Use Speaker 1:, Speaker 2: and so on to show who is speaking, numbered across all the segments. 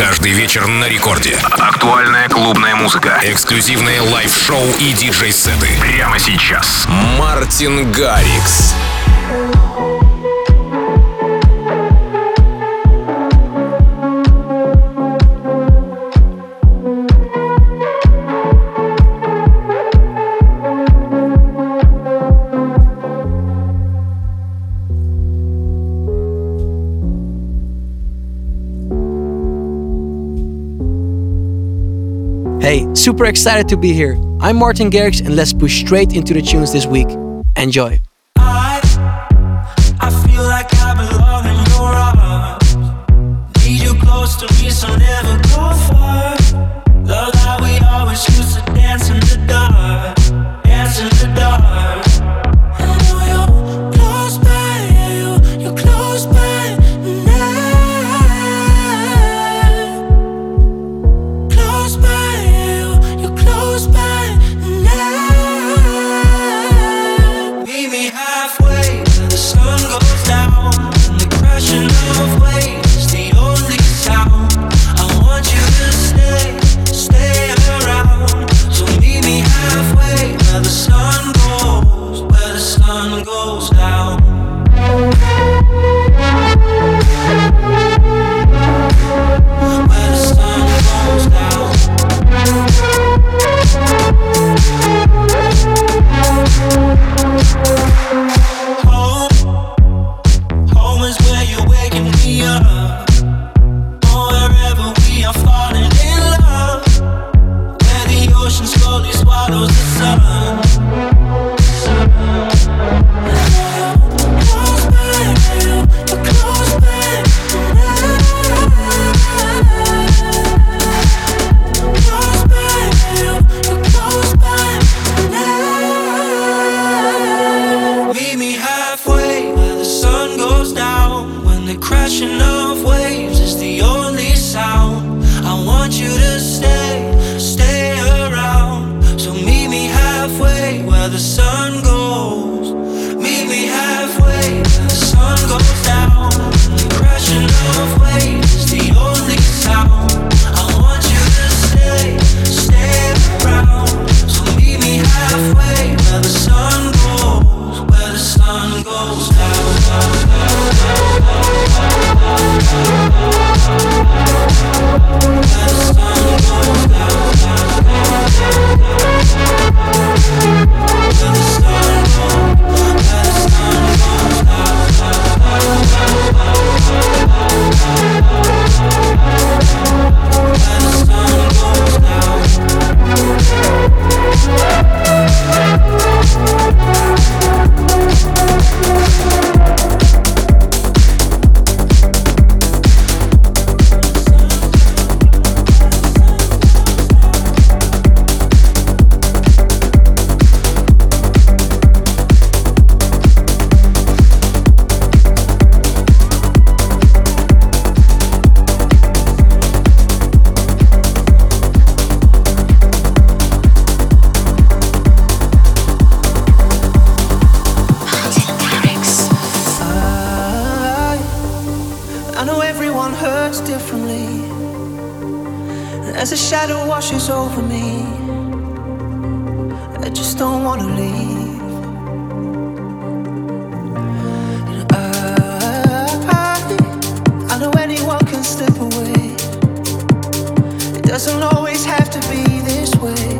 Speaker 1: Каждый вечер на рекорде. Актуальная клубная музыка. Эксклюзивные лайв-шоу и диджей-сеты. Прямо сейчас. Мартин Гарикс.
Speaker 2: Thank you Super excited to be here. I'm Martin Garrix and let's push straight into the tunes this week. Enjoy.
Speaker 3: words differently as a shadow washes over me. I just don't want to leave. I, I know anyone can slip away. It doesn't always have to be this way.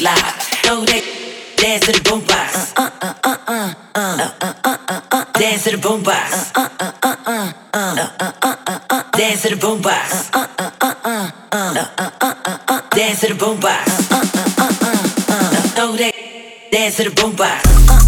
Speaker 4: Live. Know they dance to the boom box. Uh uh uh uh uh uh uh uh uh. Dance to the boom box. Uh uh uh uh uh uh uh uh uh. Dance to the boom box. Uh uh uh uh uh uh uh uh Dance to the boom box. Uh uh uh uh uh Know they dance to the boom box. Uh uh uh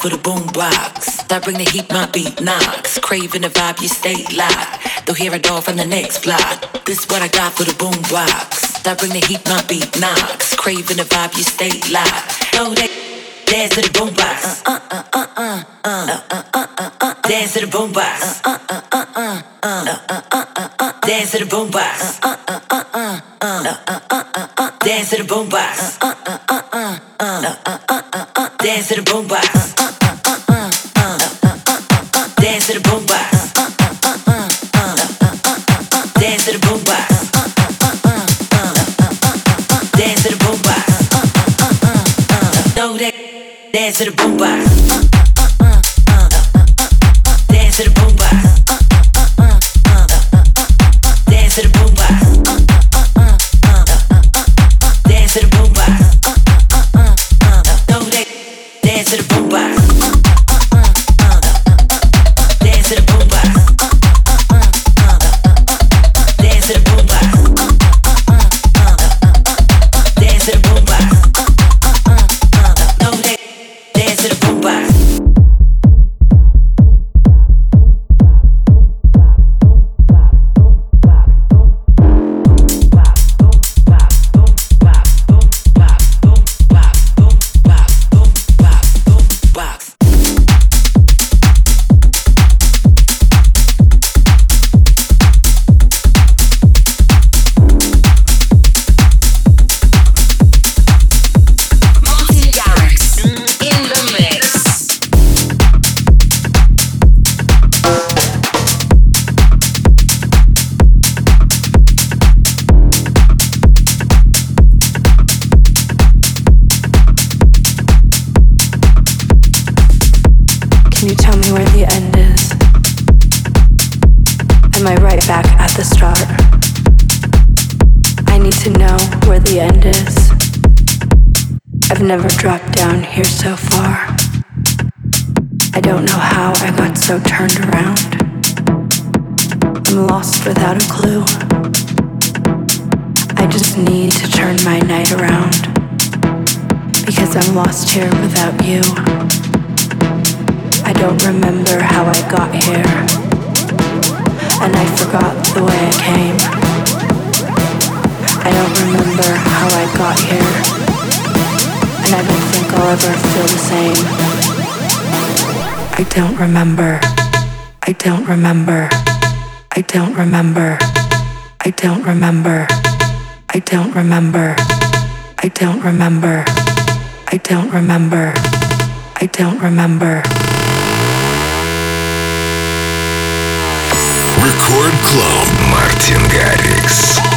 Speaker 4: for the boombox. That bring the heat, my beat knocks. Craving the vibe, you stay live. They'll hear it all from the next block. This what I got for the boom box. Bring the heat, my beat knocks. Craving the vibe, you stay live. Know they dance to the boom box. Uh uh uh uh uh uh uh uh uh. Dance to the boom box. Uh uh uh uh uh uh uh uh. Dance to the boom box. Uh uh uh uh uh uh uh uh. Dance to the boom box. Uh uh uh uh uh uh uh uh. Dance to the boom box.
Speaker 5: descer bomba.
Speaker 6: Рекорд Клаб Мартин Гаррикс.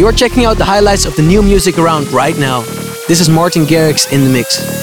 Speaker 7: You're checking out the highlights of the new music around right now. This is Martin Garrix in the mix.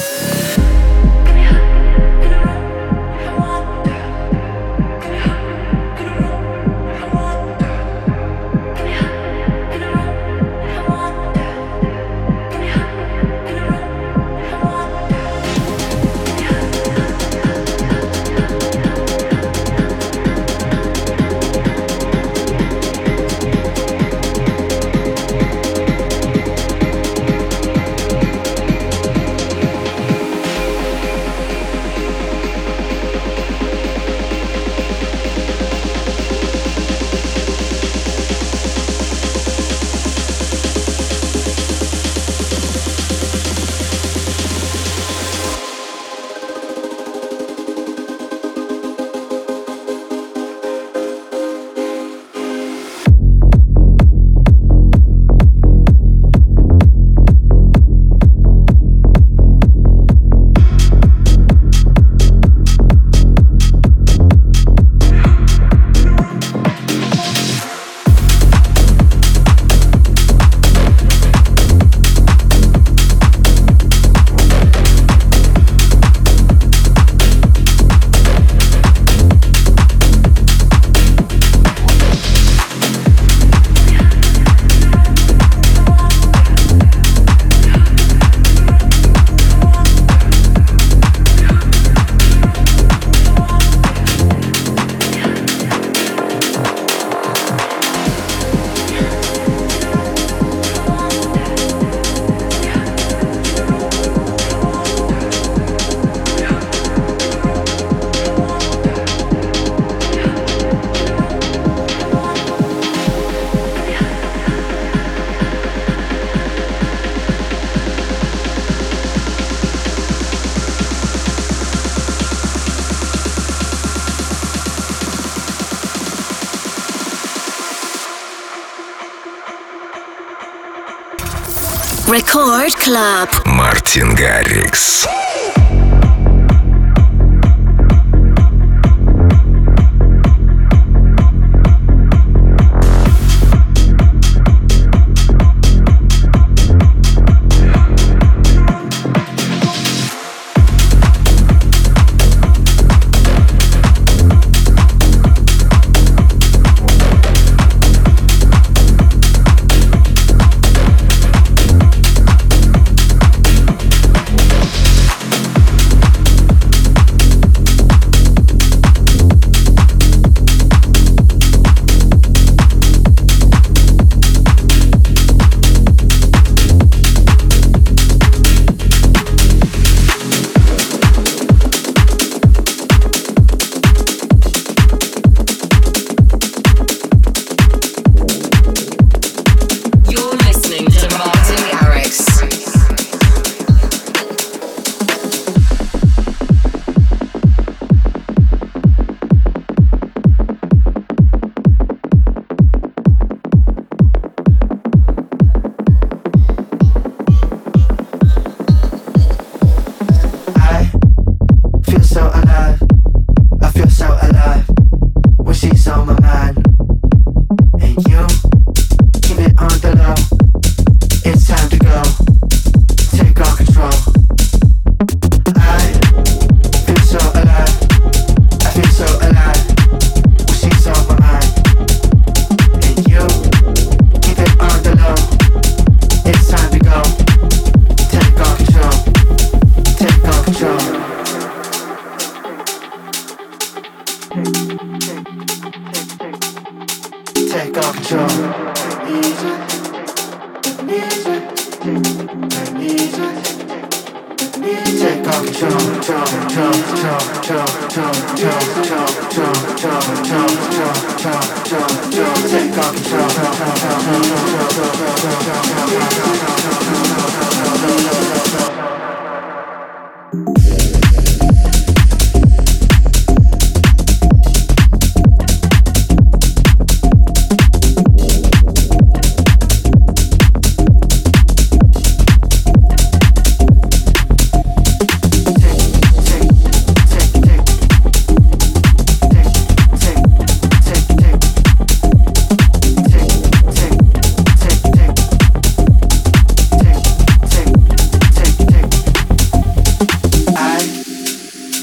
Speaker 1: Мартин Гаррикс.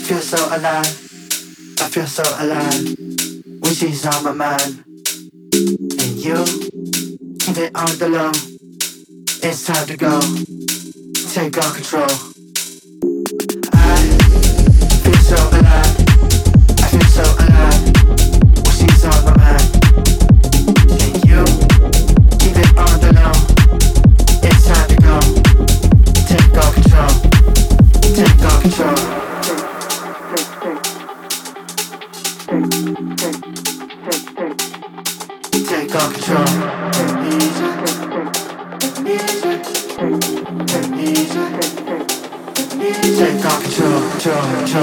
Speaker 8: feel so alive. I feel so alive. Whiskey's on my mind. And you, keep it on
Speaker 4: the
Speaker 9: low. It's time to go. Take all control. Take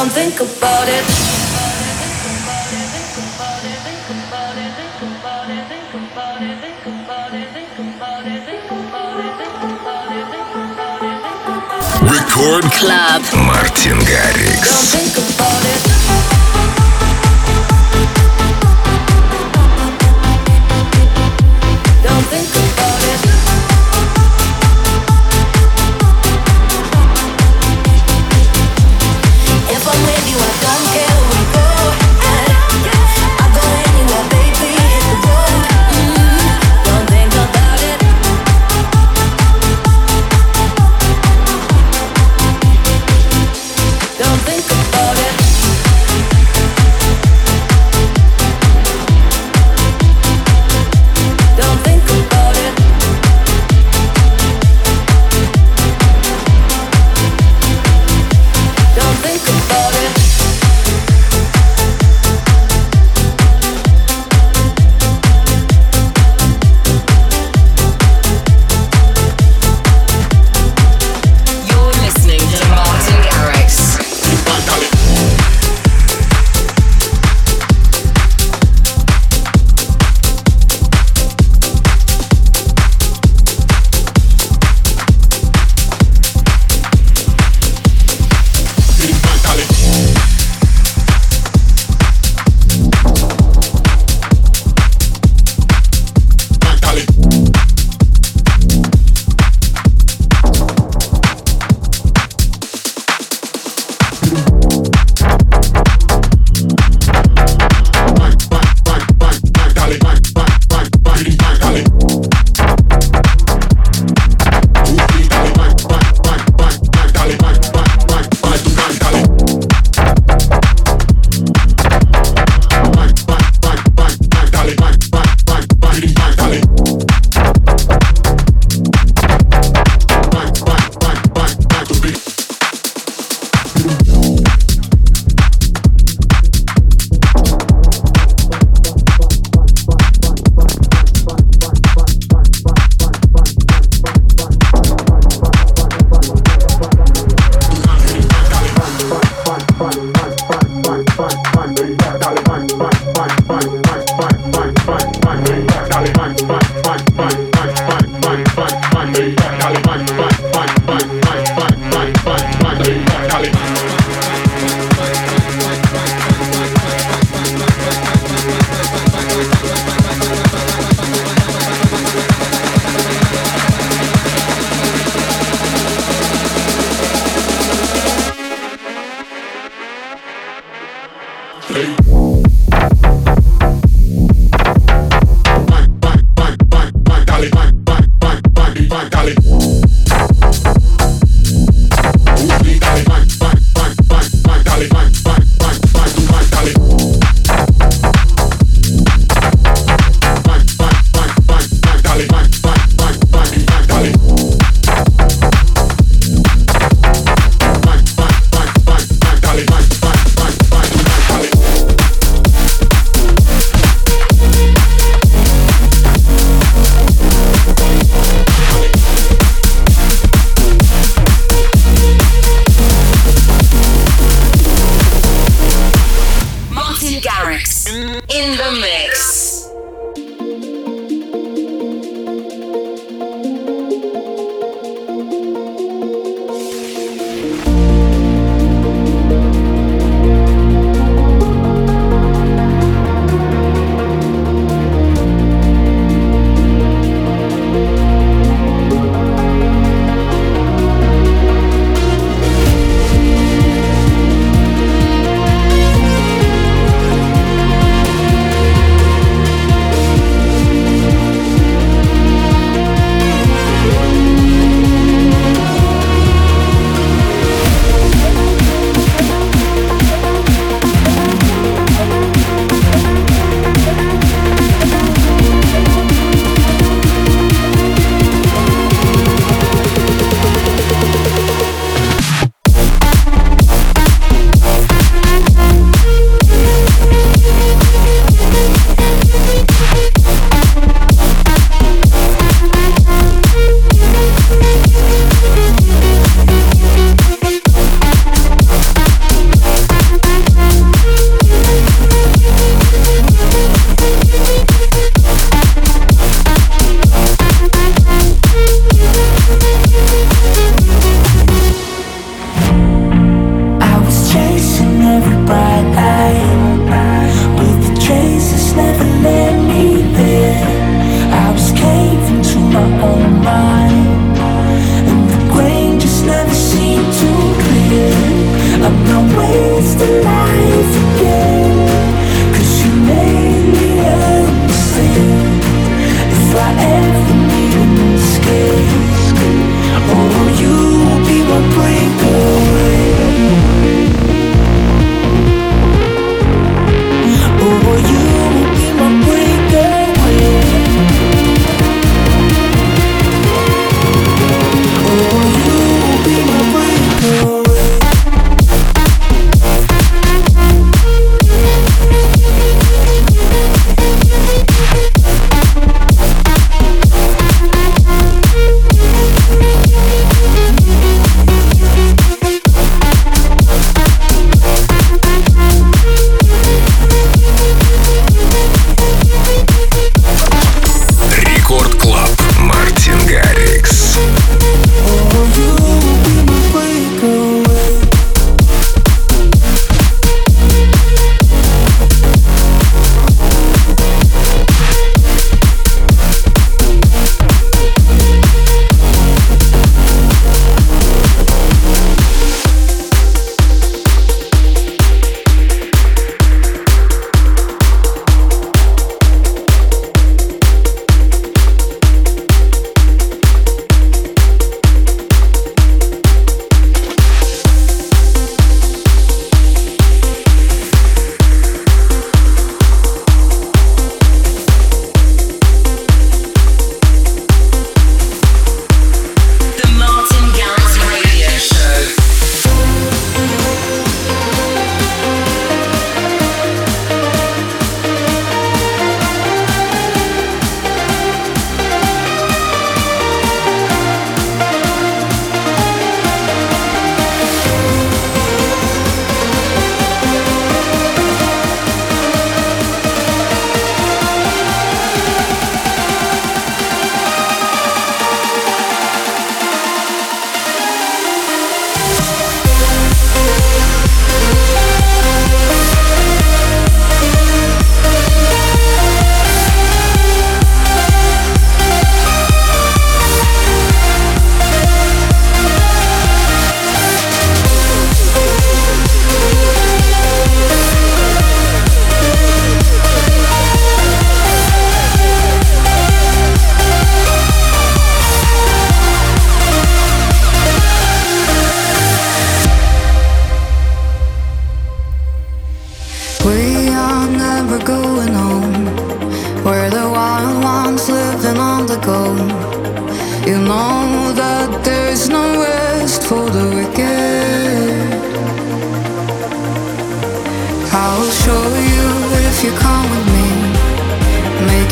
Speaker 9: don't think about it. Record Club Martin Garrix. Don't think about it.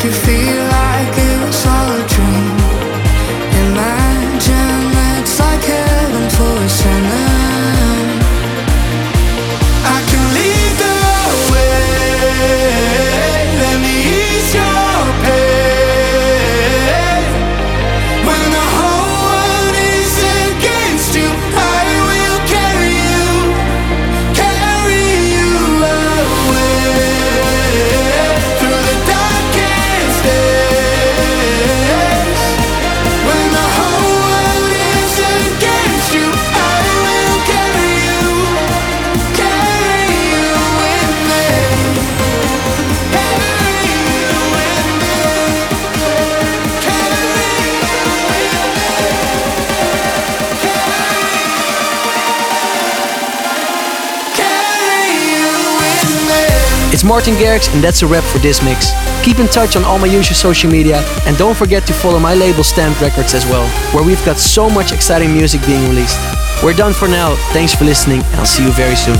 Speaker 9: que fiz.
Speaker 10: It's Martin Garrix, and that's a wrap for this mix. Keep in touch on all my usual social media, and don't forget to follow my label Stamped Records as well, where we've got so much exciting music being released. We're done for now. Thanks for listening, and I'll see you very soon.